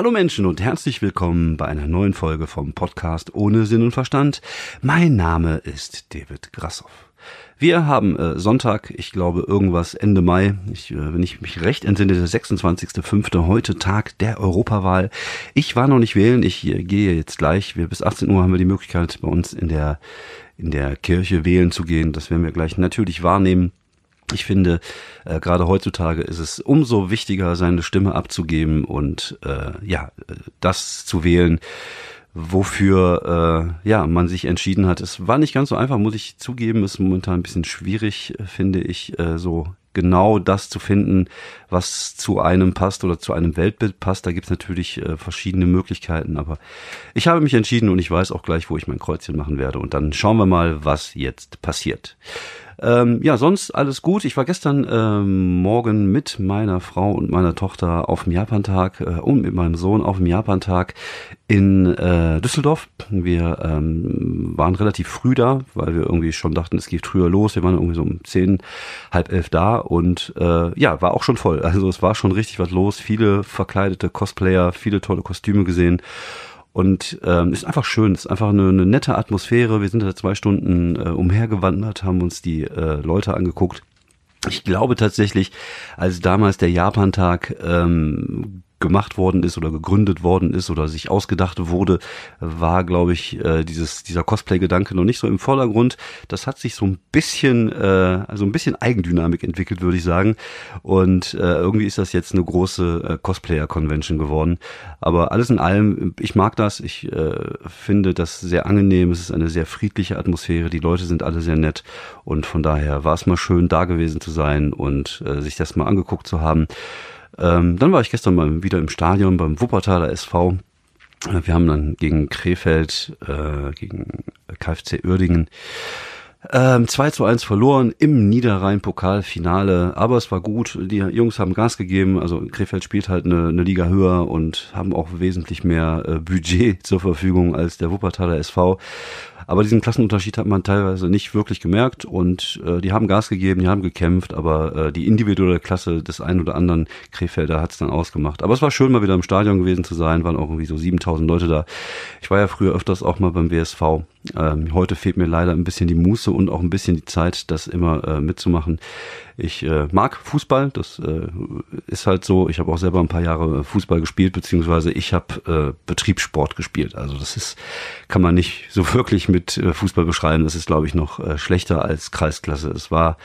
Hallo Menschen und herzlich willkommen bei einer neuen Folge vom Podcast Ohne Sinn und Verstand. Mein Name ist David Grassoff. Wir haben äh, Sonntag, ich glaube irgendwas Ende Mai, ich, äh, wenn ich mich recht entsinne, der 26.05. heute Tag der Europawahl. Ich war noch nicht wählen, ich äh, gehe jetzt gleich. Wir, bis 18 Uhr haben wir die Möglichkeit, bei uns in der, in der Kirche wählen zu gehen. Das werden wir gleich natürlich wahrnehmen. Ich finde, äh, gerade heutzutage ist es umso wichtiger, seine Stimme abzugeben und äh, ja, das zu wählen, wofür äh, ja man sich entschieden hat. Es war nicht ganz so einfach, muss ich zugeben. Ist momentan ein bisschen schwierig, finde ich, äh, so genau das zu finden, was zu einem passt oder zu einem Weltbild passt. Da gibt's natürlich äh, verschiedene Möglichkeiten, aber ich habe mich entschieden und ich weiß auch gleich, wo ich mein Kreuzchen machen werde. Und dann schauen wir mal, was jetzt passiert. Ähm, ja, sonst alles gut. Ich war gestern ähm, Morgen mit meiner Frau und meiner Tochter auf dem Japantag äh, und mit meinem Sohn auf dem Japantag in äh, Düsseldorf. Wir ähm, waren relativ früh da, weil wir irgendwie schon dachten, es geht früher los. Wir waren irgendwie so um zehn, halb elf da und äh, ja, war auch schon voll. Also es war schon richtig was los. Viele verkleidete Cosplayer, viele tolle Kostüme gesehen. Und ähm, ist einfach schön, ist einfach eine, eine nette Atmosphäre. Wir sind da zwei Stunden äh, umhergewandert, haben uns die äh, Leute angeguckt. Ich glaube tatsächlich, als damals der Japantag ähm, gemacht worden ist oder gegründet worden ist oder sich ausgedacht wurde, war, glaube ich, äh, dieses, dieser Cosplay-Gedanke noch nicht so im Vordergrund. Das hat sich so ein bisschen, äh, also ein bisschen Eigendynamik entwickelt, würde ich sagen. Und äh, irgendwie ist das jetzt eine große äh, Cosplayer-Convention geworden. Aber alles in allem, ich mag das. Ich äh, finde das sehr angenehm. Es ist eine sehr friedliche Atmosphäre. Die Leute sind alle sehr nett. Und von daher war es mal schön, da gewesen zu sein und äh, sich das mal angeguckt zu haben. Ähm, dann war ich gestern mal wieder im Stadion beim Wuppertaler SV. Äh, wir haben dann gegen Krefeld, äh, gegen KfC Uerdingen ähm, 2 zu 1 verloren im Niederrhein-Pokalfinale, aber es war gut. Die Jungs haben Gas gegeben. Also Krefeld spielt halt eine, eine Liga höher und haben auch wesentlich mehr äh, Budget zur Verfügung als der Wuppertaler SV. Aber diesen Klassenunterschied hat man teilweise nicht wirklich gemerkt und äh, die haben Gas gegeben, die haben gekämpft, aber äh, die individuelle Klasse des einen oder anderen Krefelder hat es dann ausgemacht. Aber es war schön, mal wieder im Stadion gewesen zu sein, waren auch irgendwie so 7000 Leute da. Ich war ja früher öfters auch mal beim WSV. Ähm, heute fehlt mir leider ein bisschen die Muße und auch ein bisschen die Zeit, das immer äh, mitzumachen. Ich äh, mag Fußball, das äh, ist halt so. Ich habe auch selber ein paar Jahre Fußball gespielt, beziehungsweise ich habe äh, Betriebssport gespielt. Also das ist, kann man nicht so wirklich mit äh, Fußball beschreiben. Das ist, glaube ich, noch äh, schlechter als Kreisklasse. Es war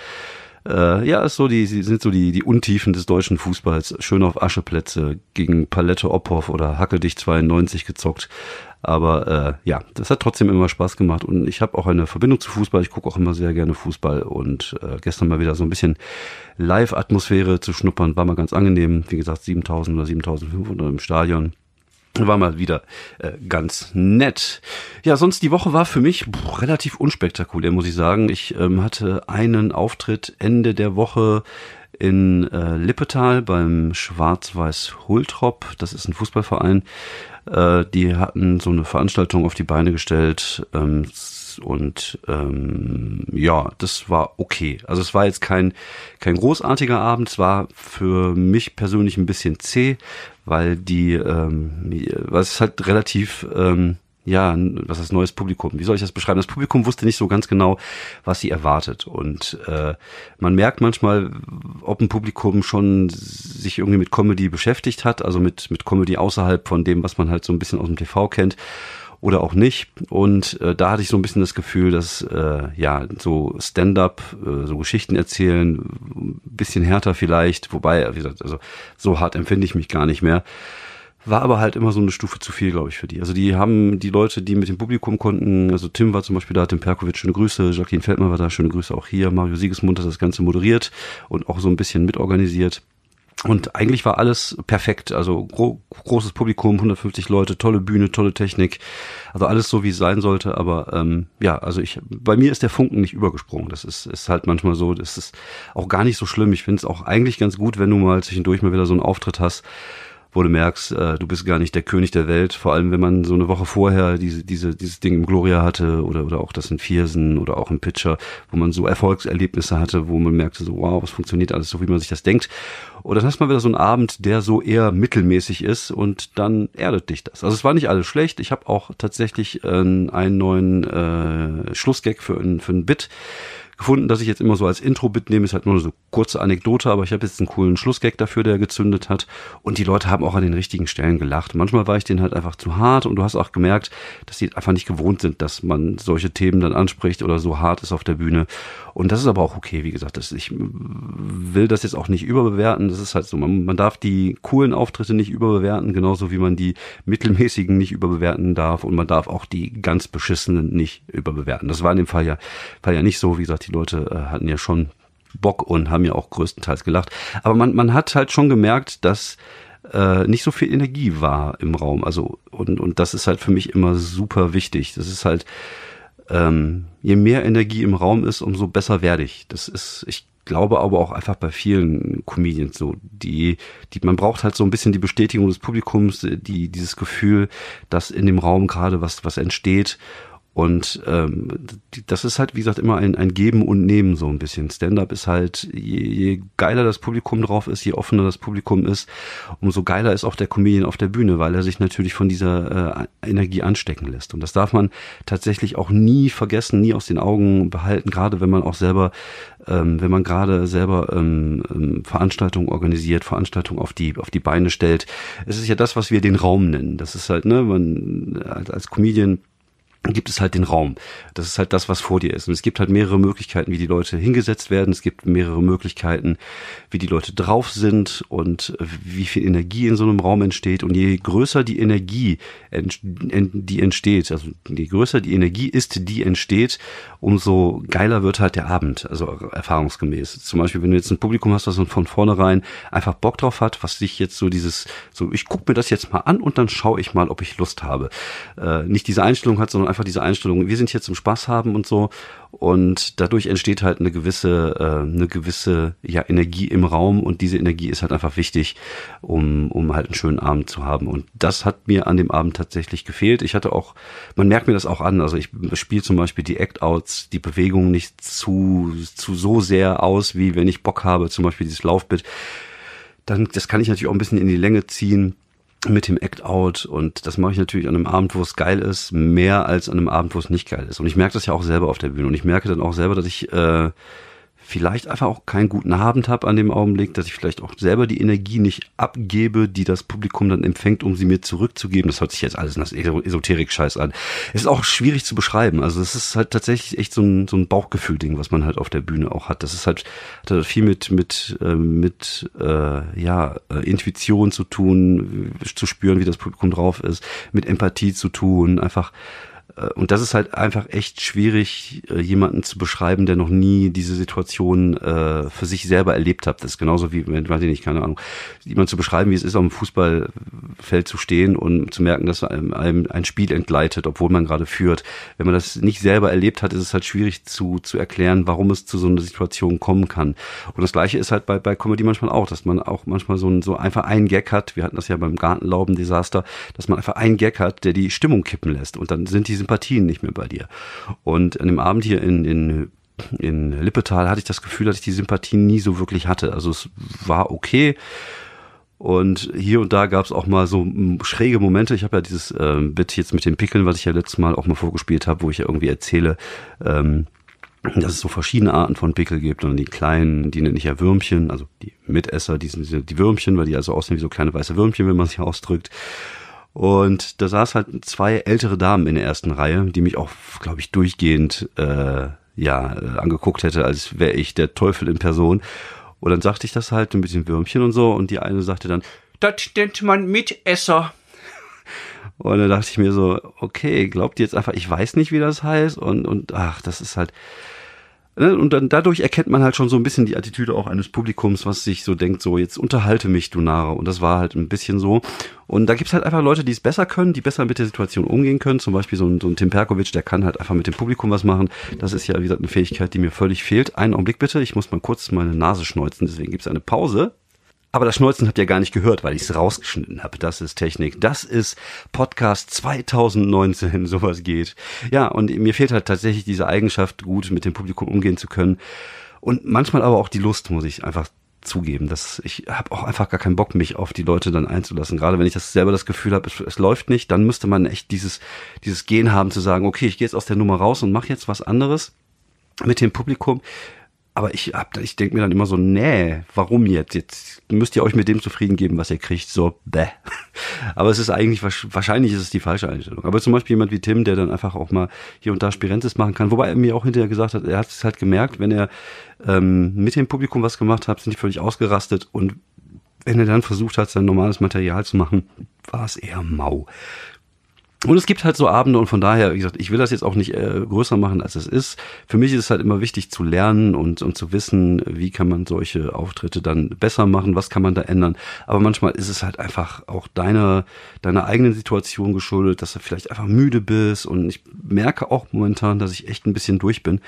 äh, ja, ist so die, sind so die, die Untiefen des deutschen Fußballs. Schön auf Ascheplätze gegen Palette Ophoff oder Hacke dich 92 gezockt. Aber äh, ja, das hat trotzdem immer Spaß gemacht und ich habe auch eine Verbindung zu Fußball. Ich gucke auch immer sehr gerne Fußball und äh, gestern mal wieder so ein bisschen Live-Atmosphäre zu schnuppern, war mal ganz angenehm. Wie gesagt, 7000 oder 7500 im Stadion. War mal wieder äh, ganz nett. Ja, sonst die Woche war für mich boah, relativ unspektakulär, muss ich sagen. Ich ähm, hatte einen Auftritt Ende der Woche in äh, Lippetal beim Schwarz-Weiß Hultrop. Das ist ein Fußballverein. Äh, die hatten so eine Veranstaltung auf die Beine gestellt. Ähm, und ähm, ja, das war okay. Also es war jetzt kein, kein großartiger Abend. Es war für mich persönlich ein bisschen zäh, weil die, ähm, was ist halt relativ ähm, ja, was ist neues Publikum? Wie soll ich das beschreiben? Das Publikum wusste nicht so ganz genau, was sie erwartet. Und äh, man merkt manchmal, ob ein Publikum schon sich irgendwie mit Comedy beschäftigt hat, also mit, mit Comedy außerhalb von dem, was man halt so ein bisschen aus dem TV kennt oder auch nicht. Und äh, da hatte ich so ein bisschen das Gefühl, dass äh, ja so Stand-up, äh, so Geschichten erzählen, ein bisschen härter vielleicht, wobei, wie gesagt, also so hart empfinde ich mich gar nicht mehr. War aber halt immer so eine Stufe zu viel, glaube ich, für die. Also die haben die Leute, die mit dem Publikum konnten, also Tim war zum Beispiel da, Tim Perkovic, schöne Grüße, Jacqueline Feldmann war da, schöne Grüße auch hier, Mario Siegesmund hat das Ganze moderiert und auch so ein bisschen mitorganisiert. Und eigentlich war alles perfekt. Also gro großes Publikum, 150 Leute, tolle Bühne, tolle Technik. Also alles so, wie es sein sollte. Aber ähm, ja, also ich, bei mir ist der Funken nicht übergesprungen. Das ist, ist halt manchmal so. Das ist auch gar nicht so schlimm. Ich finde es auch eigentlich ganz gut, wenn du mal zwischendurch mal wieder so einen Auftritt hast, wo du merkst, äh, du bist gar nicht der König der Welt, vor allem wenn man so eine Woche vorher diese, diese, dieses Ding im Gloria hatte oder, oder auch das in Viersen oder auch im Pitcher, wo man so Erfolgserlebnisse hatte, wo man merkte so, wow, was funktioniert alles so, wie man sich das denkt. Und dann hast du mal wieder so einen Abend, der so eher mittelmäßig ist und dann erdet dich das. Also es war nicht alles schlecht. Ich habe auch tatsächlich äh, einen neuen äh, Schlussgag für, für ein Bit gefunden, dass ich jetzt immer so als Intro-Bit nehme, ist halt nur so kurze Anekdote, aber ich habe jetzt einen coolen Schlussgag dafür, der gezündet hat. Und die Leute haben auch an den richtigen Stellen gelacht. Manchmal war ich denen halt einfach zu hart und du hast auch gemerkt, dass die einfach nicht gewohnt sind, dass man solche Themen dann anspricht oder so hart ist auf der Bühne. Und das ist aber auch okay, wie gesagt. Das, ich will das jetzt auch nicht überbewerten. Das ist halt so. Man, man darf die coolen Auftritte nicht überbewerten, genauso wie man die mittelmäßigen nicht überbewerten darf. Und man darf auch die ganz beschissenen nicht überbewerten. Das war in dem Fall ja, Fall ja nicht so. Wie gesagt, die Leute äh, hatten ja schon Bock und haben ja auch größtenteils gelacht. Aber man, man hat halt schon gemerkt, dass äh, nicht so viel Energie war im Raum. Also, und, und das ist halt für mich immer super wichtig. Das ist halt, ähm, je mehr Energie im Raum ist, umso besser werde ich. Das ist, ich glaube aber auch einfach bei vielen Comedians so, die, die, man braucht halt so ein bisschen die Bestätigung des Publikums, die, dieses Gefühl, dass in dem Raum gerade was, was entsteht und ähm, das ist halt, wie gesagt, immer ein, ein Geben und Nehmen so ein bisschen. Stand-up ist halt, je, je geiler das Publikum drauf ist, je offener das Publikum ist, umso geiler ist auch der Comedian auf der Bühne, weil er sich natürlich von dieser äh, Energie anstecken lässt. Und das darf man tatsächlich auch nie vergessen, nie aus den Augen behalten, gerade wenn man auch selber ähm, wenn man gerade selber ähm, ähm, Veranstaltungen organisiert, Veranstaltungen auf die auf die Beine stellt. Es ist ja das, was wir den Raum nennen. Das ist halt, ne, man als, als Comedian gibt es halt den Raum. Das ist halt das, was vor dir ist. Und es gibt halt mehrere Möglichkeiten, wie die Leute hingesetzt werden. Es gibt mehrere Möglichkeiten, wie die Leute drauf sind und wie viel Energie in so einem Raum entsteht. Und je größer die Energie, die entsteht, also je größer die Energie ist, die entsteht, umso geiler wird halt der Abend, also erfahrungsgemäß. Zum Beispiel, wenn du jetzt ein Publikum hast, das von vornherein einfach Bock drauf hat, was sich jetzt so dieses, so ich gucke mir das jetzt mal an und dann schaue ich mal, ob ich Lust habe. Äh, nicht diese Einstellung hat, sondern einfach diese Einstellung, wir sind hier zum Spaß haben und so. Und dadurch entsteht halt eine gewisse, äh, eine gewisse ja, Energie im Raum und diese Energie ist halt einfach wichtig, um, um halt einen schönen Abend zu haben. Und das hat mir an dem Abend tatsächlich gefehlt. Ich hatte auch, man merkt mir das auch an, also ich spiele zum Beispiel die Act-Outs, die Bewegungen nicht zu, zu so sehr aus, wie wenn ich Bock habe, zum Beispiel dieses Laufbit. Dann, das kann ich natürlich auch ein bisschen in die Länge ziehen mit dem Act Out und das mache ich natürlich an einem Abend, wo es geil ist, mehr als an einem Abend, wo es nicht geil ist. Und ich merke das ja auch selber auf der Bühne und ich merke dann auch selber, dass ich äh, vielleicht einfach auch keinen guten Abend habe an dem Augenblick, dass ich vielleicht auch selber die Energie nicht abgebe, die das Publikum dann empfängt, um sie mir zurückzugeben. Das hört sich jetzt alles nach Esoterik-Scheiß an. Es ist auch schwierig zu beschreiben. Also es ist halt tatsächlich echt so ein, so ein Bauchgefühl-Ding, was man halt auf der Bühne auch hat. Das ist halt hat halt viel mit mit äh, mit äh, ja äh, Intuition zu tun, zu spüren, wie das Publikum drauf ist, mit Empathie zu tun, einfach und das ist halt einfach echt schwierig, äh, jemanden zu beschreiben, der noch nie diese Situation äh, für sich selber erlebt hat. Das ist genauso wie, weiß ich nicht, keine Ahnung, jemand zu beschreiben, wie es ist, auf dem Fußballfeld zu stehen und zu merken, dass einem, einem ein Spiel entgleitet, obwohl man gerade führt. Wenn man das nicht selber erlebt hat, ist es halt schwierig zu, zu erklären, warum es zu so einer Situation kommen kann. Und das Gleiche ist halt bei, bei Comedy manchmal auch, dass man auch manchmal so, ein, so einfach einen Gag hat. Wir hatten das ja beim Gartenlauben-Desaster, dass man einfach einen Gag hat, der die Stimmung kippen lässt. Und dann sind diese Sympathien nicht mehr bei dir. Und an dem Abend hier in, in in Lippetal hatte ich das Gefühl, dass ich die Sympathien nie so wirklich hatte. Also es war okay. Und hier und da gab es auch mal so schräge Momente. Ich habe ja dieses ähm, Bit jetzt mit den Pickeln, was ich ja letztes Mal auch mal vorgespielt habe, wo ich ja irgendwie erzähle, ähm, dass es so verschiedene Arten von Pickel gibt und die kleinen, die nenne ich ja Würmchen, also die Mitesser, die sind die Würmchen, weil die also aussehen wie so kleine weiße Würmchen, wenn man sich ausdrückt. Und da saß halt zwei ältere Damen in der ersten Reihe, die mich auch, glaube ich, durchgehend äh, ja äh, angeguckt hätte, als wäre ich der Teufel in Person. Und dann sagte ich das halt ein bisschen Würmchen und so. Und die eine sagte dann, das nennt man Mitesser. Und dann dachte ich mir so, okay, glaubt ihr jetzt einfach, ich weiß nicht, wie das heißt? Und, und ach, das ist halt, und dann dadurch erkennt man halt schon so ein bisschen die Attitüde auch eines Publikums, was sich so denkt, so jetzt unterhalte mich, du Nare. Und das war halt ein bisschen so. Und da gibt's halt einfach Leute, die es besser können, die besser mit der Situation umgehen können. Zum Beispiel so ein, so ein Tim Perkovic, der kann halt einfach mit dem Publikum was machen. Das ist ja, wie gesagt, eine Fähigkeit, die mir völlig fehlt. Einen Augenblick bitte, ich muss mal kurz meine Nase schneuzen, deswegen gibt's eine Pause. Aber das Schneuzen habt ihr gar nicht gehört, weil ich es rausgeschnitten habe. Das ist Technik. Das ist Podcast 2019, sowas geht. Ja, und mir fehlt halt tatsächlich diese Eigenschaft, gut mit dem Publikum umgehen zu können. Und manchmal aber auch die Lust, muss ich einfach zugeben. dass ich habe auch einfach gar keinen Bock, mich auf die Leute dann einzulassen. Gerade wenn ich das selber das Gefühl habe, es, es läuft nicht, dann müsste man echt dieses, dieses Gehen haben zu sagen, okay, ich gehe jetzt aus der Nummer raus und mache jetzt was anderes mit dem Publikum. Aber ich hab, ich denke mir dann immer so, nee, warum jetzt? Jetzt müsst ihr euch mit dem zufrieden geben, was ihr kriegt. So, bäh. Aber es ist eigentlich, wahrscheinlich ist es die falsche Einstellung. Aber zum Beispiel jemand wie Tim, der dann einfach auch mal hier und da Spirentes machen kann. Wobei er mir auch hinterher gesagt hat, er hat es halt gemerkt, wenn er ähm, mit dem Publikum was gemacht hat, sind die völlig ausgerastet. Und wenn er dann versucht hat, sein normales Material zu machen, war es eher mau. Und es gibt halt so Abende und von daher, wie gesagt, ich will das jetzt auch nicht äh, größer machen, als es ist. Für mich ist es halt immer wichtig zu lernen und, und zu wissen, wie kann man solche Auftritte dann besser machen, was kann man da ändern. Aber manchmal ist es halt einfach auch deiner, deiner eigenen Situation geschuldet, dass du vielleicht einfach müde bist und ich merke auch momentan, dass ich echt ein bisschen durch bin.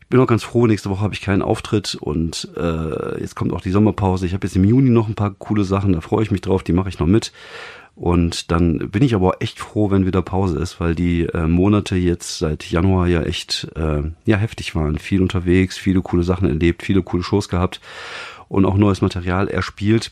Ich bin auch ganz froh, nächste Woche habe ich keinen Auftritt und äh, jetzt kommt auch die Sommerpause. Ich habe jetzt im Juni noch ein paar coole Sachen, da freue ich mich drauf, die mache ich noch mit. Und dann bin ich aber echt froh, wenn wieder Pause ist, weil die äh, Monate jetzt seit Januar ja echt äh, ja heftig waren. Viel unterwegs, viele coole Sachen erlebt, viele coole Shows gehabt und auch neues Material erspielt.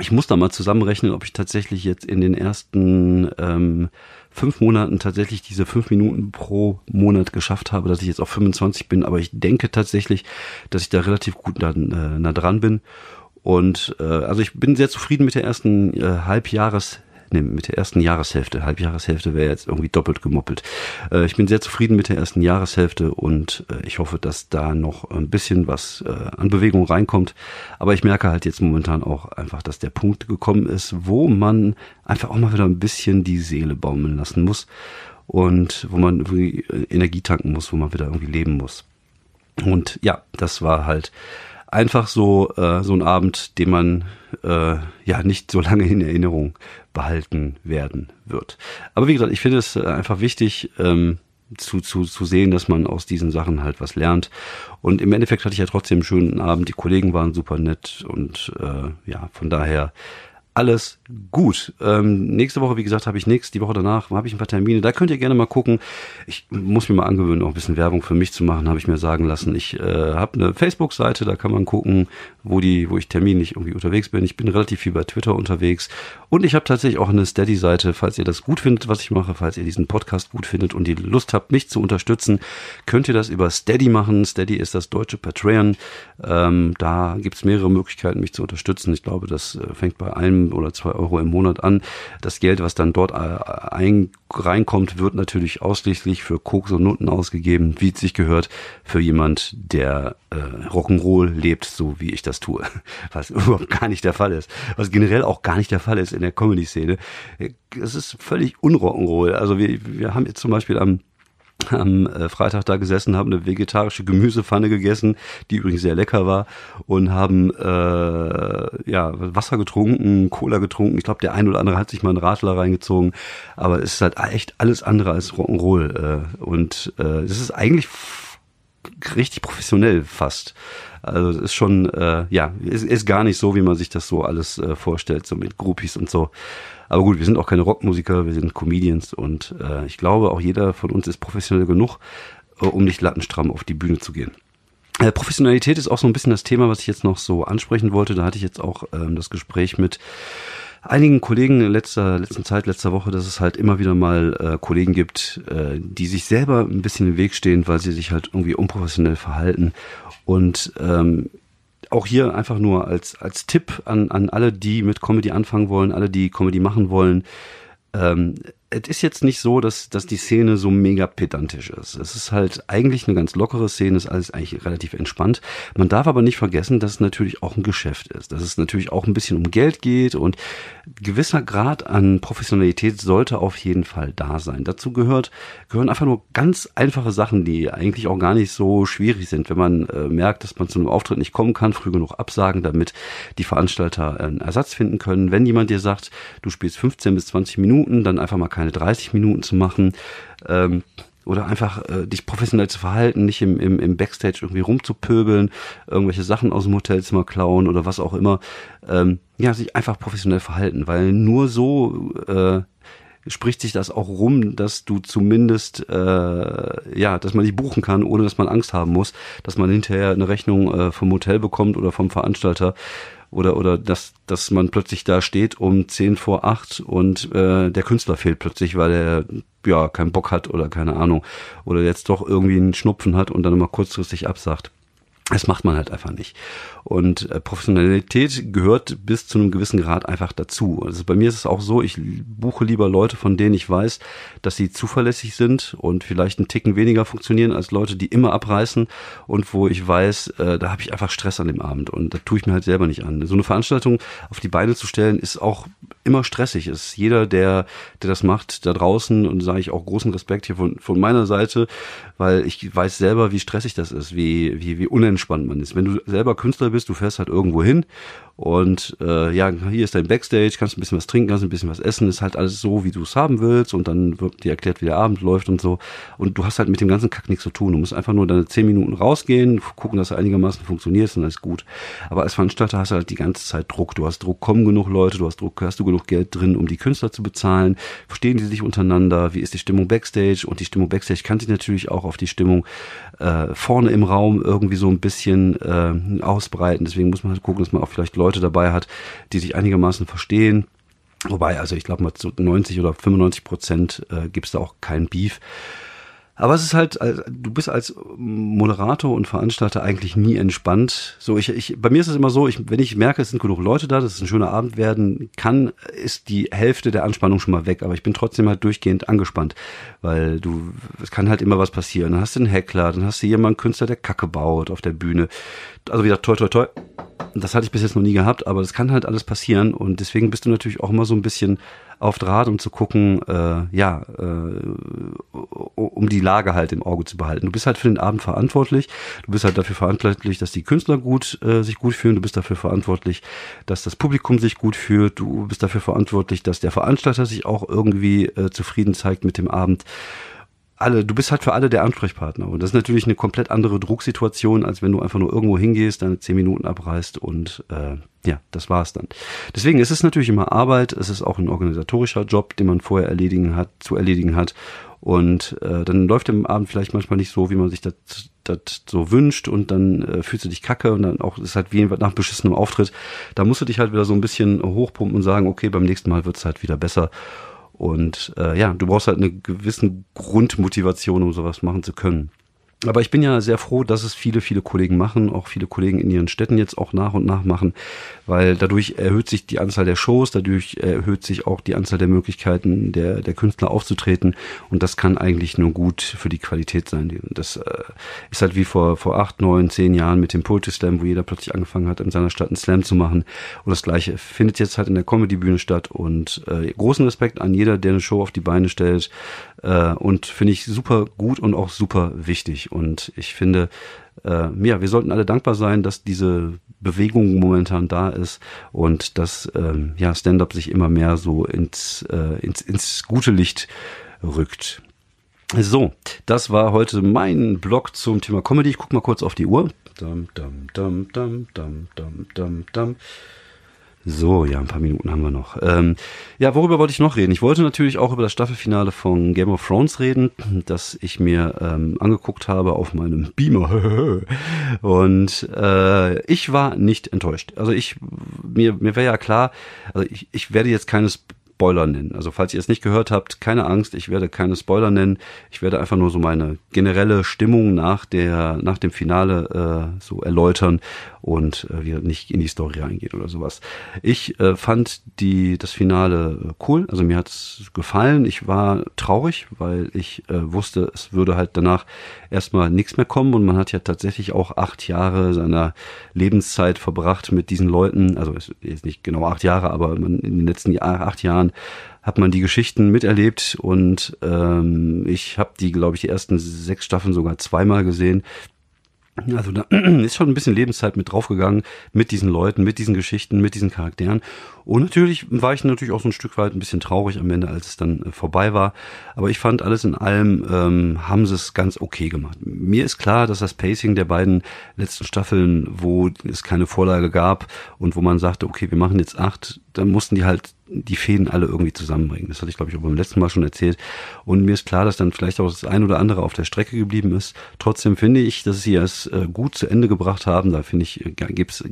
Ich muss da mal zusammenrechnen, ob ich tatsächlich jetzt in den ersten ähm, fünf Monaten tatsächlich diese fünf Minuten pro Monat geschafft habe, dass ich jetzt auf 25 bin. Aber ich denke tatsächlich, dass ich da relativ gut nah, äh, nah dran bin. Und äh, also ich bin sehr zufrieden mit der ersten äh, Halbjahres nee, mit der ersten Jahreshälfte. Halbjahreshälfte wäre jetzt irgendwie doppelt gemoppelt. Äh, ich bin sehr zufrieden mit der ersten Jahreshälfte und äh, ich hoffe, dass da noch ein bisschen was äh, an Bewegung reinkommt. Aber ich merke halt jetzt momentan auch einfach, dass der Punkt gekommen ist, wo man einfach auch mal wieder ein bisschen die Seele baumeln lassen muss und wo man irgendwie Energie tanken muss, wo man wieder irgendwie leben muss. Und ja, das war halt einfach so äh, so ein Abend, den man äh, ja nicht so lange in Erinnerung behalten werden wird. Aber wie gesagt, ich finde es äh, einfach wichtig ähm, zu, zu, zu sehen, dass man aus diesen Sachen halt was lernt. Und im Endeffekt hatte ich ja trotzdem einen schönen Abend. Die Kollegen waren super nett und äh, ja, von daher alles gut. Ähm, nächste Woche, wie gesagt, habe ich nichts. Die Woche danach habe ich ein paar Termine. Da könnt ihr gerne mal gucken. Ich muss mir mal angewöhnen, auch ein bisschen Werbung für mich zu machen, habe ich mir sagen lassen. Ich äh, habe eine Facebook-Seite, da kann man gucken, wo die, wo ich terminlich irgendwie unterwegs bin. Ich bin relativ viel bei Twitter unterwegs und ich habe tatsächlich auch eine Steady-Seite, falls ihr das gut findet, was ich mache, falls ihr diesen Podcast gut findet und die Lust habt, mich zu unterstützen, könnt ihr das über Steady machen. Steady ist das deutsche Patreon. Ähm, da gibt's mehrere Möglichkeiten, mich zu unterstützen. Ich glaube, das äh, fängt bei oder zwei Euro im Monat an. Das Geld, was dann dort äh, ein, reinkommt, wird natürlich ausschließlich für Koks und Nutten ausgegeben, wie es sich gehört, für jemand, der äh, Rock'n'Roll lebt, so wie ich das tue. Was überhaupt gar nicht der Fall ist. Was generell auch gar nicht der Fall ist in der Comedy-Szene. Es ist völlig unrock'n'Roll. Also wir, wir haben jetzt zum Beispiel am am äh, Freitag da gesessen, haben eine vegetarische Gemüsepfanne gegessen, die übrigens sehr lecker war, und haben äh, ja Wasser getrunken, Cola getrunken. Ich glaube, der ein oder andere hat sich mal einen Radler reingezogen, aber es ist halt echt alles andere als Rock'n'Roll. Äh, und äh, es ist eigentlich richtig professionell fast. Also es ist schon, äh, ja, ist, ist gar nicht so, wie man sich das so alles äh, vorstellt, so mit Groupies und so. Aber gut, wir sind auch keine Rockmusiker, wir sind Comedians und äh, ich glaube, auch jeder von uns ist professionell genug, äh, um nicht lattenstramm auf die Bühne zu gehen. Äh, Professionalität ist auch so ein bisschen das Thema, was ich jetzt noch so ansprechen wollte. Da hatte ich jetzt auch ähm, das Gespräch mit einigen Kollegen in letzter, letzten Zeit, letzter Woche, dass es halt immer wieder mal äh, Kollegen gibt, äh, die sich selber ein bisschen im Weg stehen, weil sie sich halt irgendwie unprofessionell verhalten. Und ähm, auch hier einfach nur als, als Tipp an, an alle, die mit Comedy anfangen wollen, alle, die Comedy machen wollen. Ähm, es ist jetzt nicht so, dass, dass die Szene so mega pedantisch ist. Es ist halt eigentlich eine ganz lockere Szene, ist alles eigentlich relativ entspannt. Man darf aber nicht vergessen, dass es natürlich auch ein Geschäft ist, dass es natürlich auch ein bisschen um Geld geht und gewisser Grad an Professionalität sollte auf jeden Fall da sein. Dazu gehört, gehören einfach nur ganz einfache Sachen, die eigentlich auch gar nicht so schwierig sind, wenn man äh, merkt, dass man zu einem Auftritt nicht kommen kann, früh genug absagen, damit die Veranstalter einen Ersatz finden können. Wenn jemand dir sagt, du spielst 15 bis 20 Minuten, dann einfach mal keine 30 Minuten zu machen. Ähm, oder einfach äh, dich professionell zu verhalten, nicht im, im, im Backstage irgendwie rumzupöbeln, irgendwelche Sachen aus dem Hotelzimmer klauen oder was auch immer. Ähm, ja, sich einfach professionell verhalten, weil nur so äh, spricht sich das auch rum, dass du zumindest äh, ja, dass man dich buchen kann, ohne dass man Angst haben muss, dass man hinterher eine Rechnung äh, vom Hotel bekommt oder vom Veranstalter oder oder dass dass man plötzlich da steht um zehn vor acht und äh, der Künstler fehlt plötzlich, weil er ja keinen Bock hat oder keine Ahnung oder jetzt doch irgendwie einen Schnupfen hat und dann mal kurzfristig absagt. Das macht man halt einfach nicht. Und äh, Professionalität gehört bis zu einem gewissen Grad einfach dazu. Also bei mir ist es auch so, ich buche lieber Leute, von denen ich weiß, dass sie zuverlässig sind und vielleicht einen Ticken weniger funktionieren als Leute, die immer abreißen und wo ich weiß, äh, da habe ich einfach Stress an dem Abend und da tue ich mir halt selber nicht an. So eine Veranstaltung auf die Beine zu stellen, ist auch immer stressig. Ist jeder, der, der das macht, da draußen und sage ich auch großen Respekt hier von, von meiner Seite, weil ich weiß selber, wie stressig das ist, wie, wie, wie unentspannt man ist. Wenn du selber Künstler bist, du fährst halt irgendwo hin und äh, ja, hier ist dein Backstage, kannst ein bisschen was trinken, kannst ein bisschen was essen, ist halt alles so, wie du es haben willst und dann wird dir erklärt, wie der Abend läuft und so. Und du hast halt mit dem ganzen Kack nichts zu tun. Du musst einfach nur deine zehn Minuten rausgehen, gucken, dass er einigermaßen funktioniert und alles gut. Aber als Veranstalter hast du halt die ganze Zeit Druck. Du hast Druck, kommen genug Leute, du hast Druck, hast du genug Geld drin, um die Künstler zu bezahlen, verstehen die sich untereinander, wie ist die Stimmung Backstage und die Stimmung Backstage kann sich natürlich auch auf die Stimmung äh, vorne im Raum irgendwie so ein bisschen äh, ausbreiten. Deswegen muss man halt gucken, dass man auch vielleicht Leute dabei hat, die sich einigermaßen verstehen. Wobei, also ich glaube mal zu 90 oder 95 Prozent äh, gibt es da auch kein Beef. Aber es ist halt, du bist als Moderator und Veranstalter eigentlich nie entspannt. So, ich, ich, bei mir ist es immer so, ich, wenn ich merke, es sind genug Leute da, dass es ein schöner Abend werden kann, ist die Hälfte der Anspannung schon mal weg. Aber ich bin trotzdem halt durchgehend angespannt, weil du, es kann halt immer was passieren. Dann hast du einen Heckler, dann hast du jemanden Künstler, der Kacke baut auf der Bühne. Also wieder toi, toi, toi. Das hatte ich bis jetzt noch nie gehabt, aber das kann halt alles passieren und deswegen bist du natürlich auch immer so ein bisschen auf Draht, um zu gucken, äh, ja, äh, um die Lage halt im Auge zu behalten. Du bist halt für den Abend verantwortlich. Du bist halt dafür verantwortlich, dass die Künstler gut äh, sich gut fühlen. Du bist dafür verantwortlich, dass das Publikum sich gut fühlt. Du bist dafür verantwortlich, dass der Veranstalter sich auch irgendwie äh, zufrieden zeigt mit dem Abend alle, du bist halt für alle der Ansprechpartner. Und das ist natürlich eine komplett andere Drucksituation, als wenn du einfach nur irgendwo hingehst, deine zehn Minuten abreißt und äh, ja, das war's dann. Deswegen ist es natürlich immer Arbeit, es ist auch ein organisatorischer Job, den man vorher erledigen hat, zu erledigen hat. Und äh, dann läuft im Abend vielleicht manchmal nicht so, wie man sich das, so wünscht und dann äh, fühlst du dich kacke und dann auch ist halt wie nach beschissenem Auftritt. Da musst du dich halt wieder so ein bisschen hochpumpen und sagen, okay, beim nächsten Mal wird's halt wieder besser. Und äh, ja, du brauchst halt eine gewissen Grundmotivation, um sowas machen zu können. Aber ich bin ja sehr froh, dass es viele, viele Kollegen machen, auch viele Kollegen in ihren Städten jetzt auch nach und nach machen, weil dadurch erhöht sich die Anzahl der Shows, dadurch erhöht sich auch die Anzahl der Möglichkeiten der, der Künstler aufzutreten. Und das kann eigentlich nur gut für die Qualität sein. Das äh, ist halt wie vor, vor acht, neun, zehn Jahren mit dem Poetry Slam, wo jeder plötzlich angefangen hat, in seiner Stadt einen Slam zu machen. Und das Gleiche findet jetzt halt in der Comedy-Bühne statt. Und äh, großen Respekt an jeder, der eine Show auf die Beine stellt. Äh, und finde ich super gut und auch super wichtig und ich finde, äh, ja, wir sollten alle dankbar sein, dass diese Bewegung momentan da ist und dass ähm, ja, Stand-up sich immer mehr so ins, äh, ins, ins gute Licht rückt. So, das war heute mein Blog zum Thema Comedy. Ich guck mal kurz auf die Uhr. Dum, dum, dum, dum, dum, dum, dum, dum. So, ja, ein paar Minuten haben wir noch. Ähm, ja, worüber wollte ich noch reden? Ich wollte natürlich auch über das Staffelfinale von Game of Thrones reden, das ich mir ähm, angeguckt habe auf meinem Beamer. Und äh, ich war nicht enttäuscht. Also ich, mir, mir wäre ja klar, also ich, ich werde jetzt keines Spoiler nennen. Also falls ihr es nicht gehört habt, keine Angst, ich werde keine Spoiler nennen. Ich werde einfach nur so meine generelle Stimmung nach der nach dem Finale äh, so erläutern und äh, wir nicht in die Story reingehen oder sowas. Ich äh, fand die das Finale äh, cool, also mir hat es gefallen. Ich war traurig, weil ich äh, wusste, es würde halt danach erstmal nichts mehr kommen. Und man hat ja tatsächlich auch acht Jahre seiner Lebenszeit verbracht mit diesen Leuten, also jetzt nicht genau acht Jahre, aber man in den letzten acht Jahren hat man die Geschichten miterlebt. Und ähm, ich habe die, glaube ich, die ersten sechs Staffeln sogar zweimal gesehen Also da ist schon ein bisschen Lebenszeit mit draufgegangen, mit diesen Leuten, mit diesen Geschichten, mit diesen Charakteren. Und natürlich war ich natürlich auch so ein Stück weit ein bisschen traurig am Ende, als es dann äh, vorbei war. Aber ich fand alles in allem, ähm, haben sie es ganz okay gemacht. Mir ist klar, dass das Pacing der beiden letzten Staffeln, wo es keine Vorlage gab und wo man sagte, okay, wir machen jetzt acht, dann mussten die halt die Fäden alle irgendwie zusammenbringen. Das hatte ich, glaube ich, auch beim letzten Mal schon erzählt. Und mir ist klar, dass dann vielleicht auch das ein oder andere auf der Strecke geblieben ist. Trotzdem finde ich, dass sie es äh, gut zu Ende gebracht haben. Da finde ich,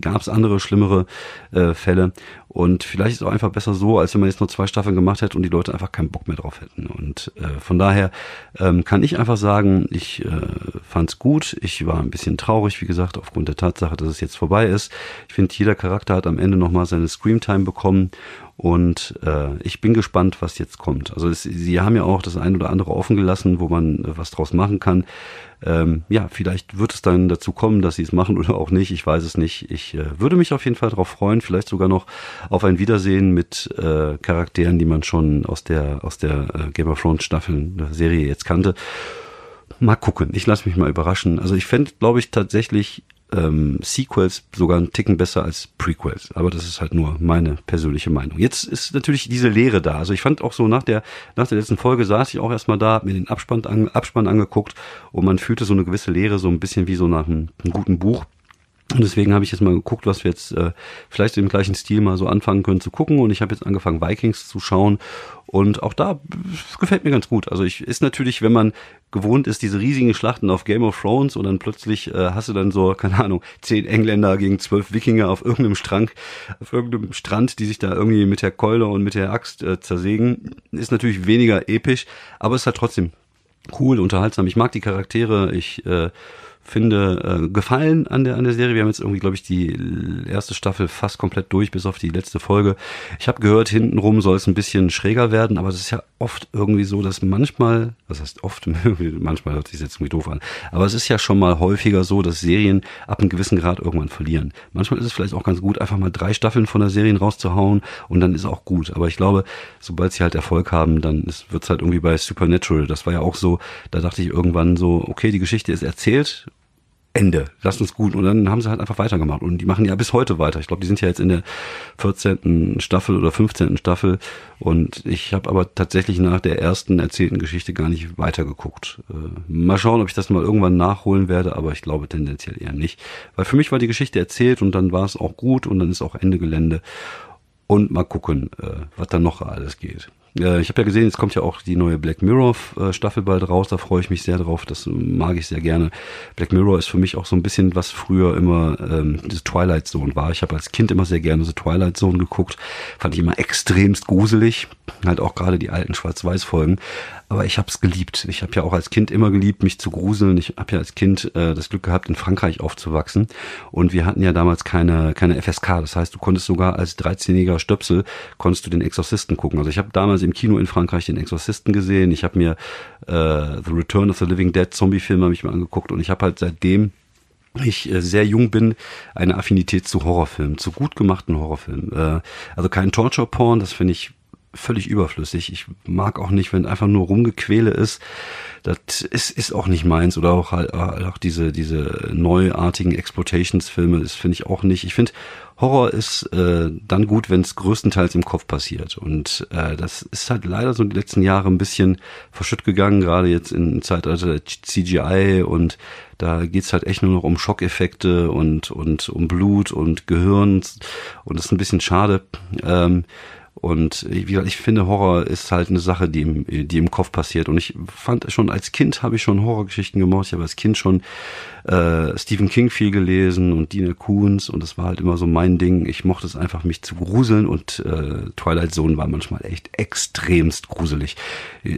gab es andere, schlimmere äh, Fälle. Und vielleicht ist es auch einfach besser so, als wenn man jetzt nur zwei Staffeln gemacht hätte und die Leute einfach keinen Bock mehr drauf hätten. Und äh, von daher ähm, kann ich einfach sagen, ich äh, fand es gut. Ich war ein bisschen traurig, wie gesagt, aufgrund der Tatsache, dass es jetzt vorbei ist. Ich finde, jeder Charakter hat am Ende nochmal seine Screamtime bekommen. Und äh, ich bin gespannt, was jetzt kommt. Also es, sie haben ja auch das ein oder andere offen gelassen, wo man äh, was draus machen kann. Ähm, ja, vielleicht wird es dann dazu kommen, dass sie es machen oder auch nicht. Ich weiß es nicht. Ich äh, würde mich auf jeden Fall darauf freuen, vielleicht sogar noch auf ein Wiedersehen mit äh, Charakteren, die man schon aus der aus der äh, Game of Thrones Staffeln der Serie jetzt kannte. Mal gucken. Ich lasse mich mal überraschen. Also ich fände, glaube ich, tatsächlich ähm, Sequels sogar einen Ticken besser als Prequels. Aber das ist halt nur meine persönliche Meinung. Jetzt ist natürlich diese Leere da. Also ich fand auch so nach der, nach der letzten Folge saß ich auch erstmal da, hab mir den Abspann, an, Abspann angeguckt und man fühlte so eine gewisse Leere, so ein bisschen wie so nach einem, einem guten Buch. Und deswegen habe ich jetzt mal geguckt, was wir jetzt äh, vielleicht im gleichen Stil mal so anfangen können zu gucken. Und ich habe jetzt angefangen, Vikings zu schauen. Und auch da gefällt mir ganz gut. Also ich ist natürlich, wenn man gewohnt ist, diese riesigen Schlachten auf Game of Thrones und dann plötzlich äh, hast du dann so, keine Ahnung, zehn Engländer gegen zwölf Wikinger auf irgendeinem Strand, auf irgendeinem Strand, die sich da irgendwie mit der Keule und mit der Axt äh, zersägen, ist natürlich weniger episch, aber ist halt trotzdem cool, unterhaltsam. Ich mag die Charaktere, ich äh, finde, äh, gefallen an der, an der Serie. Wir haben jetzt irgendwie, glaube ich, die erste Staffel fast komplett durch, bis auf die letzte Folge. Ich habe gehört, hintenrum soll es ein bisschen schräger werden, aber es ist ja oft irgendwie so, dass manchmal, was heißt oft, manchmal hört sich jetzt irgendwie doof an, aber es ist ja schon mal häufiger so, dass Serien ab einem gewissen Grad irgendwann verlieren. Manchmal ist es vielleicht auch ganz gut, einfach mal drei Staffeln von der Serie rauszuhauen und dann ist auch gut. Aber ich glaube, sobald sie halt Erfolg haben, dann wird es halt irgendwie bei Supernatural. Das war ja auch so, da dachte ich irgendwann so, okay, die Geschichte ist erzählt Ende. Lasst uns gut. Und dann haben sie halt einfach weitergemacht. Und die machen ja bis heute weiter. Ich glaube, die sind ja jetzt in der 14. Staffel oder 15. Staffel. Und ich habe aber tatsächlich nach der ersten erzählten Geschichte gar nicht weitergeguckt. Äh, mal schauen, ob ich das mal irgendwann nachholen werde, aber ich glaube tendenziell eher nicht. Weil für mich war die Geschichte erzählt und dann war es auch gut und dann ist auch Ende Gelände. Und mal gucken, äh, was da noch alles geht. Äh, ich habe ja gesehen, jetzt kommt ja auch die neue Black Mirror äh, Staffel bald raus. Da freue ich mich sehr drauf. Das mag ich sehr gerne. Black Mirror ist für mich auch so ein bisschen, was früher immer ähm, diese Twilight Zone war. Ich habe als Kind immer sehr gerne so Twilight Zone geguckt. Fand ich immer extremst gruselig. Halt auch gerade die alten Schwarz-Weiß-Folgen. Aber ich habe es geliebt. Ich habe ja auch als Kind immer geliebt, mich zu gruseln. Ich habe ja als Kind äh, das Glück gehabt, in Frankreich aufzuwachsen. Und wir hatten ja damals keine, keine FSK. Das heißt, du konntest sogar als 13-jähriger Stöpsel, konntest du den Exorzisten gucken. Also ich habe damals im Kino in Frankreich den Exorzisten gesehen. Ich habe mir äh, The Return of the Living Dead Zombie-Film habe ich angeguckt. Und ich habe halt seitdem ich äh, sehr jung bin, eine Affinität zu Horrorfilmen, zu gut gemachten Horrorfilmen. Äh, also kein Torture-Porn, das finde ich völlig überflüssig. Ich mag auch nicht, wenn einfach nur Rumgequäle ist. Das ist, ist auch nicht meins. Oder auch halt auch diese, diese neuartigen Exploitations-Filme, das finde ich auch nicht. Ich finde, Horror ist äh, dann gut, wenn es größtenteils im Kopf passiert. Und äh, das ist halt leider so die letzten Jahre ein bisschen verschütt gegangen, gerade jetzt im Zeitalter CGI und da geht's halt echt nur noch um Schockeffekte und, und um Blut und Gehirn und das ist ein bisschen schade. Ähm, und wie gesagt, ich finde, Horror ist halt eine Sache, die im, die im Kopf passiert. Und ich fand schon, als Kind habe ich schon Horrorgeschichten gemacht. Ich habe als Kind schon äh, Stephen King viel gelesen und Dina Koons und das war halt immer so mein Ding. Ich mochte es einfach, mich zu gruseln und äh, Twilight Zone war manchmal echt extremst gruselig.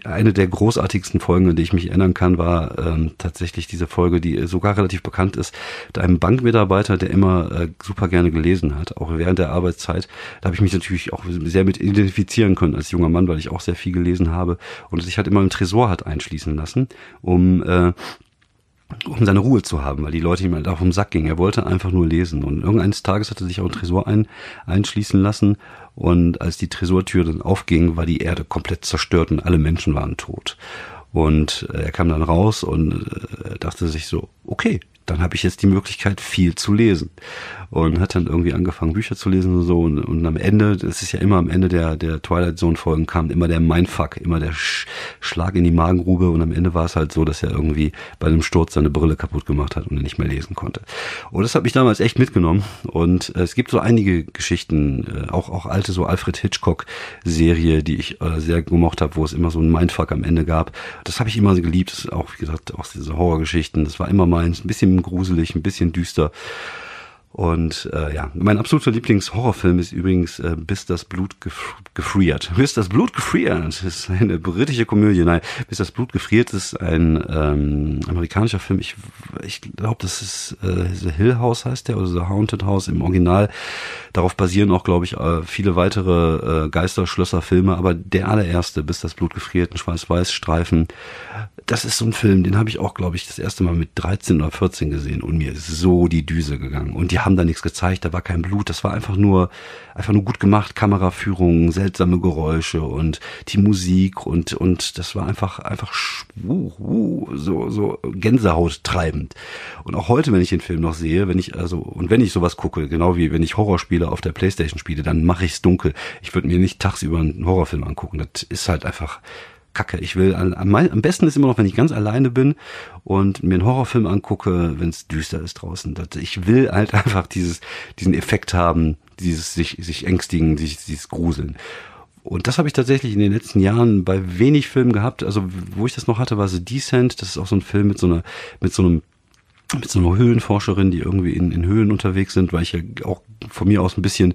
Eine der großartigsten Folgen, an die ich mich erinnern kann, war ähm, tatsächlich diese Folge, die sogar relativ bekannt ist, mit einem Bankmitarbeiter, der immer äh, super gerne gelesen hat, auch während der Arbeitszeit. Da habe ich mich natürlich auch sehr mit identifizieren können als junger Mann, weil ich auch sehr viel gelesen habe und sich halt immer im Tresor hat einschließen lassen, um äh, um seine Ruhe zu haben, weil die Leute ihm halt auf den Sack gingen. Er wollte einfach nur lesen. Und irgendeines Tages hat er sich auch ein Tresor ein, einschließen lassen. Und als die Tresortür dann aufging, war die Erde komplett zerstört und alle Menschen waren tot. Und äh, er kam dann raus und äh, dachte sich so, okay, dann habe ich jetzt die Möglichkeit, viel zu lesen. Und hat dann irgendwie angefangen, Bücher zu lesen und so. Und, und am Ende, das ist ja immer am Ende der, der Twilight Zone Folgen kam immer der Mindfuck, immer der Sch Schlag in die Magengrube. Und am Ende war es halt so, dass er irgendwie bei einem Sturz seine Brille kaputt gemacht hat und er nicht mehr lesen konnte. Und das hat mich damals echt mitgenommen. Und äh, es gibt so einige Geschichten, äh, auch, auch alte so Alfred Hitchcock Serie, die ich äh, sehr gemocht habe, wo es immer so ein Mindfuck am Ende gab. Das habe ich immer geliebt. Auch, wie gesagt, auch diese Horrorgeschichten. Das war immer meins. Ein bisschen gruselig, ein bisschen düster. Und äh, ja, mein absoluter Lieblingshorrorfilm ist übrigens äh, Bis das Blut gef gefriert. Bis das Blut gefriert. Ist eine britische Komödie. Nein, Bis das Blut gefriert ist ein ähm, amerikanischer Film. Ich, ich glaube, das ist äh, The Hill House heißt der oder The Haunted House im Original. Darauf basieren auch, glaube ich, äh, viele weitere äh, Geisterschlösser-Filme. Aber der allererste, Bis das Blut gefriert, ein Schwarz-Weiß-Streifen, das ist so ein Film, den habe ich auch, glaube ich, das erste Mal mit 13 oder 14 gesehen und mir ist so die Düse gegangen. Und die haben da nichts gezeigt, da war kein Blut, das war einfach nur, einfach nur gut gemacht, Kameraführung, seltsame Geräusche und die Musik und, und das war einfach, einfach so, so Gänsehaut treibend. Und auch heute, wenn ich den Film noch sehe, wenn ich, also, und wenn ich sowas gucke, genau wie wenn ich Horrorspiele auf der Playstation spiele, dann mache ich es dunkel. Ich würde mir nicht tagsüber einen Horrorfilm angucken. Das ist halt einfach, Kacke. Ich will am, besten ist immer noch, wenn ich ganz alleine bin und mir einen Horrorfilm angucke, wenn es düster ist draußen. Ich will halt einfach dieses, diesen Effekt haben, dieses sich, sich ängstigen, sich, dieses Gruseln. Und das habe ich tatsächlich in den letzten Jahren bei wenig Filmen gehabt. Also wo ich das noch hatte, war The Descent. Das ist auch so ein Film mit so einer, mit so einem mit so einer Höhlenforscherin, die irgendwie in, in Höhlen unterwegs sind, weil ich ja auch von mir aus ein bisschen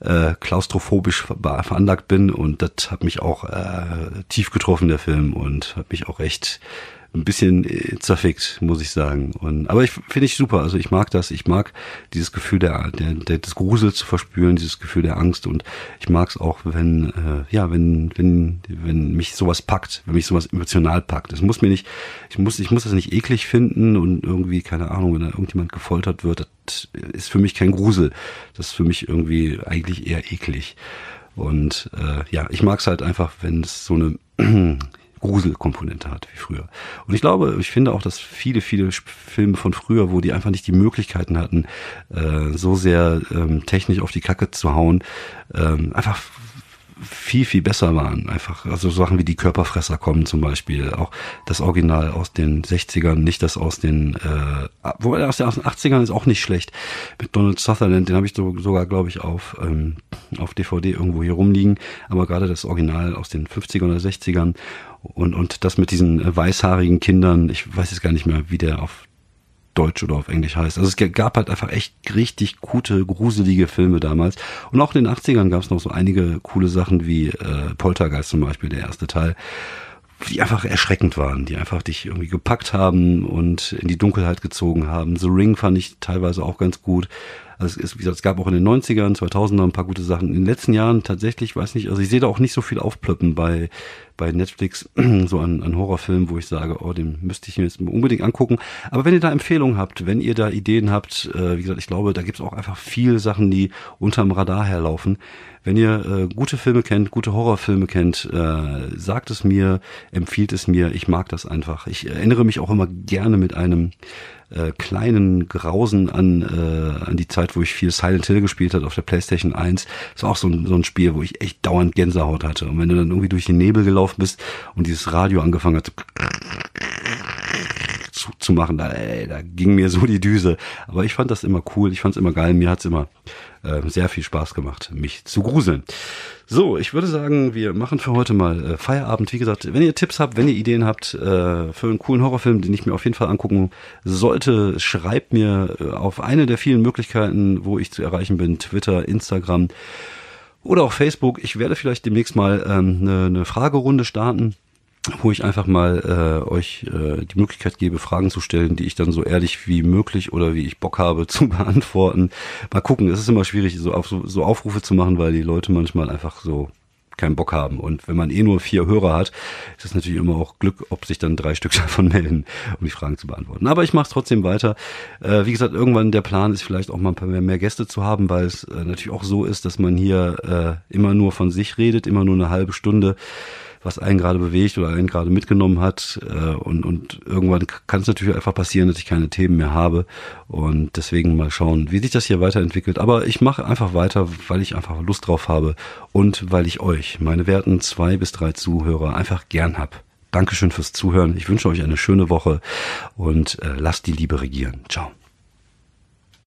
äh, klaustrophobisch veranlagt bin. Und das hat mich auch äh, tief getroffen, der Film, und hat mich auch echt ein bisschen äh, zerfickt, muss ich sagen. Und, aber ich finde ich super. Also ich mag das. Ich mag dieses Gefühl der, der, der des Grusels zu verspüren, dieses Gefühl der Angst. Und ich mag es auch, wenn äh, ja, wenn wenn wenn mich sowas packt, wenn mich sowas emotional packt. Es muss mir nicht, ich muss ich muss das nicht eklig finden und irgendwie keine Ahnung, wenn da irgendjemand gefoltert wird, das ist für mich kein Grusel. Das ist für mich irgendwie eigentlich eher eklig. Und äh, ja, ich mag es halt einfach, wenn es so eine Gruselkomponente hat wie früher. Und ich glaube, ich finde auch, dass viele, viele Filme von früher, wo die einfach nicht die Möglichkeiten hatten, äh, so sehr ähm, technisch auf die Kacke zu hauen, ähm, einfach viel, viel besser waren. Einfach, also Sachen wie die Körperfresser kommen zum Beispiel. Auch das Original aus den 60ern, nicht das aus den, äh, wobei aus den 80ern ist auch nicht schlecht. Mit Donald Sutherland, den habe ich so, sogar, glaube ich, auf, ähm, auf DVD irgendwo hier rumliegen. Aber gerade das Original aus den 50ern oder 60ern und, und das mit diesen äh, weißhaarigen Kindern, ich weiß jetzt gar nicht mehr, wie der auf Deutsch oder auf Englisch heißt. Also es gab halt einfach echt richtig gute, gruselige Filme damals. Und auch in den 80ern gab es noch so einige coole Sachen wie äh, Poltergeist zum Beispiel, der erste Teil, die einfach erschreckend waren, die einfach dich irgendwie gepackt haben und in die Dunkelheit gezogen haben. The Ring fand ich teilweise auch ganz gut. Also es, wie gesagt, es gab auch in den 90ern, 2000er ein paar gute Sachen. In den letzten Jahren tatsächlich, weiß nicht, also ich sehe da auch nicht so viel aufplöppen bei, bei Netflix, so an, an Horrorfilmen, wo ich sage, oh, den müsste ich mir jetzt unbedingt angucken. Aber wenn ihr da Empfehlungen habt, wenn ihr da Ideen habt, äh, wie gesagt, ich glaube, da gibt es auch einfach viel Sachen, die unterm Radar herlaufen. Wenn ihr äh, gute Filme kennt, gute Horrorfilme kennt, äh, sagt es mir, empfiehlt es mir. Ich mag das einfach. Ich erinnere mich auch immer gerne mit einem äh, kleinen Grausen an, äh, an die Zeit, wo ich viel Silent Hill gespielt habe auf der PlayStation 1. Das war auch so ein, so ein Spiel, wo ich echt dauernd Gänsehaut hatte. Und wenn du dann irgendwie durch den Nebel gelaufen bist und dieses Radio angefangen hat zu, zu machen, da, ey, da ging mir so die Düse. Aber ich fand das immer cool, ich fand es immer geil, mir hat's immer äh, sehr viel Spaß gemacht, mich zu gruseln. So, ich würde sagen, wir machen für heute mal äh, Feierabend. Wie gesagt, wenn ihr Tipps habt, wenn ihr Ideen habt äh, für einen coolen Horrorfilm, den ich mir auf jeden Fall angucken sollte, schreibt mir äh, auf eine der vielen Möglichkeiten, wo ich zu erreichen bin, Twitter, Instagram oder auch Facebook. Ich werde vielleicht demnächst mal ähm, eine, eine Fragerunde starten wo ich einfach mal äh, euch äh, die Möglichkeit gebe, Fragen zu stellen, die ich dann so ehrlich wie möglich oder wie ich Bock habe zu beantworten. Mal gucken, es ist immer schwierig, so, auf, so Aufrufe zu machen, weil die Leute manchmal einfach so keinen Bock haben. Und wenn man eh nur vier Hörer hat, ist es natürlich immer auch Glück, ob sich dann drei Stück davon melden, um die Fragen zu beantworten. Aber ich mache es trotzdem weiter. Äh, wie gesagt, irgendwann der Plan ist vielleicht auch mal ein paar mehr, mehr Gäste zu haben, weil es äh, natürlich auch so ist, dass man hier äh, immer nur von sich redet, immer nur eine halbe Stunde was einen gerade bewegt oder einen gerade mitgenommen hat. Äh, und, und irgendwann kann es natürlich einfach passieren, dass ich keine Themen mehr habe. Und deswegen mal schauen, wie sich das hier weiterentwickelt. Aber ich mache einfach weiter, weil ich einfach Lust drauf habe und weil ich euch, meine werten zwei bis drei Zuhörer, einfach gern hab. Dankeschön fürs Zuhören. Ich wünsche euch eine schöne Woche und äh, lasst die Liebe regieren. Ciao.